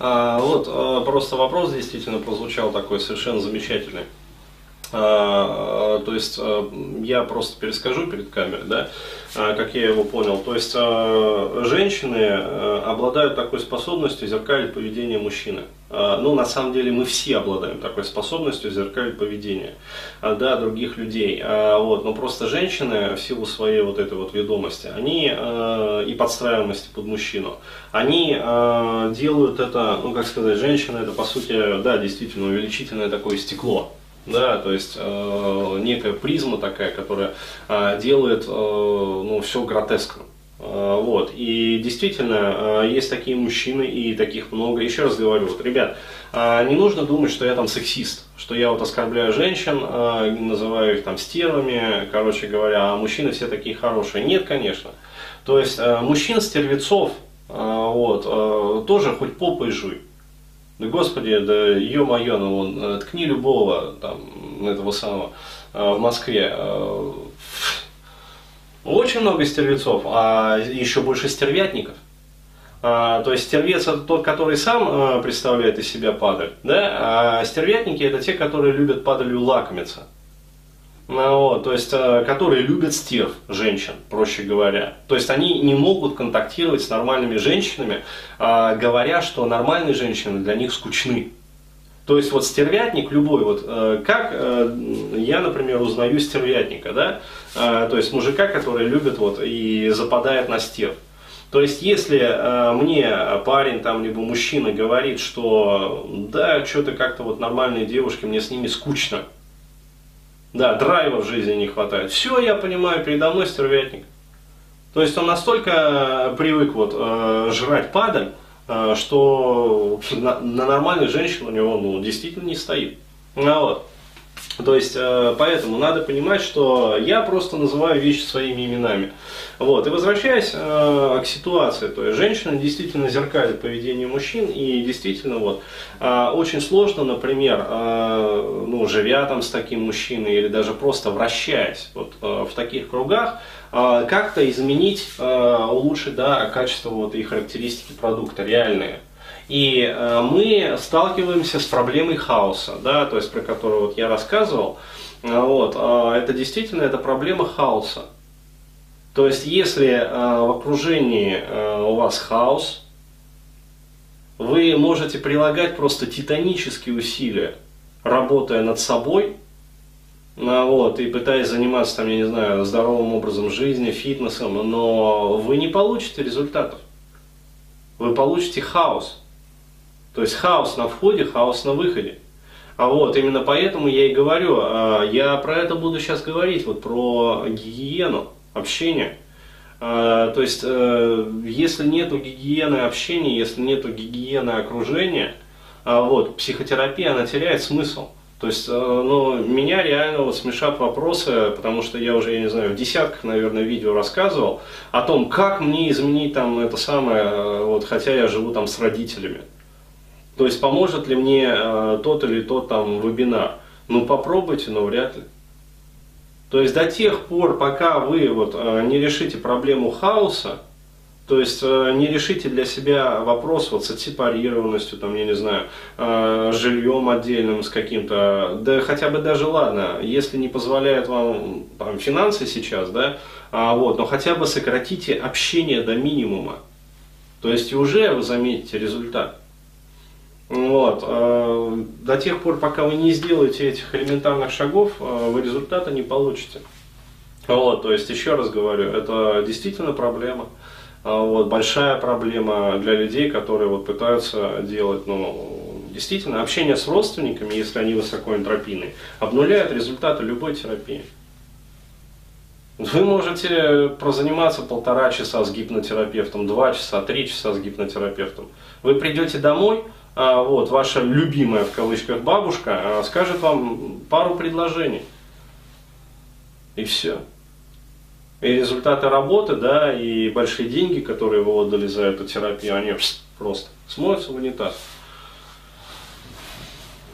А, вот, а, просто вопрос действительно прозвучал такой совершенно замечательный. А, то есть я просто перескажу перед камерой, да, как я его понял. То есть женщины обладают такой способностью зеркалить поведение мужчины. Ну, на самом деле мы все обладаем такой способностью зеркалить поведение да, других людей. Вот, но просто женщины в силу своей вот этой вот ведомости, они и подстраиваемости под мужчину, они делают это, ну как сказать, женщина это по сути, да, действительно увеличительное такое стекло да, то есть э, некая призма такая, которая э, делает э, ну, все гротескно. Э, вот. И действительно, э, есть такие мужчины, и таких много. Еще раз говорю, вот, ребят, э, не нужно думать, что я там сексист, что я вот оскорбляю женщин, называю их там стервами, короче говоря, а мужчины все такие хорошие. Нет, конечно. То есть мужчин-стервецов вот, тоже хоть попой жуй. Да господи, да ё-моё, ну вон, э, ткни любого там, этого самого э, в Москве. Э, очень много стервецов, а еще больше стервятников. А, то есть стервец это тот, который сам представляет из себя падаль, да? а стервятники это те, которые любят падалью лакомиться. Ну, вот, то есть, э, которые любят стерв женщин, проще говоря. То есть они не могут контактировать с нормальными женщинами, а, говоря, что нормальные женщины для них скучны. То есть вот стервятник любой, вот э, как э, я, например, узнаю стервятника, да, то есть мужика, который любит вот и западает на стерв. То есть, если э, мне парень там, либо мужчина говорит, что да, что-то как-то вот нормальные девушки, мне с ними скучно, да, драйва в жизни не хватает. Все, я понимаю, передо мной стервятник. То есть он настолько привык вот, э, жрать падаль, э, что на, на нормальных женщин у него ну, действительно не стоит. Ну, вот. То есть, э, поэтому надо понимать, что я просто называю вещи своими именами. Вот. И возвращаясь э, к ситуации, то есть женщина действительно зеркалит поведение мужчин, и действительно вот, э, очень сложно, например, ну, живя там с таким мужчиной или даже просто вращаясь вот, в таких кругах, как-то изменить, улучшить да, качество вот, и характеристики продукта реальные. И э, мы сталкиваемся с проблемой хаоса, да, то есть про которую вот я рассказывал. Э, вот, э, это действительно это проблема хаоса. То есть если в окружении у вас хаос, вы можете прилагать просто титанические усилия, работая над собой, вот, и пытаясь заниматься, там, я не знаю, здоровым образом жизни, фитнесом, но вы не получите результатов. Вы получите хаос. То есть хаос на входе, хаос на выходе. А вот именно поэтому я и говорю, а, я про это буду сейчас говорить, вот про гигиену общения. А, то есть, э, если нету гигиены общения, если нету гигиены окружения, а, вот, психотерапия, она теряет смысл. То есть, э, ну, меня реально вот смешат вопросы, потому что я уже, я не знаю, в десятках, наверное, видео рассказывал о том, как мне изменить там это самое, э, вот, хотя я живу там с родителями. То есть поможет ли мне э, тот или тот там вебинар? Ну попробуйте, но вряд ли. То есть до тех пор, пока вы вот, э, не решите проблему хаоса, то есть э, не решите для себя вопрос вот с отсепарированностью, там, я не знаю, жильем отдельным с каким-то, да хотя бы даже ладно, если не позволяет вам там, финансы сейчас, да, а, вот, но хотя бы сократите общение до минимума. То есть уже вы заметите результат. Вот. Э, до тех пор, пока вы не сделаете этих элементарных шагов, э, вы результата не получите. Вот, то есть, еще раз говорю, это действительно проблема. Э, вот, большая проблема для людей, которые вот пытаются делать, ну, действительно, общение с родственниками, если они высокоэнтропийные, обнуляет результаты любой терапии. Вы можете прозаниматься полтора часа с гипнотерапевтом, два часа, три часа с гипнотерапевтом. Вы придете домой, а, вот, ваша любимая в кавычках бабушка а, скажет вам пару предложений. И все. И результаты работы, да, и большие деньги, которые вы отдали за эту терапию, они просто смоются в унитаз.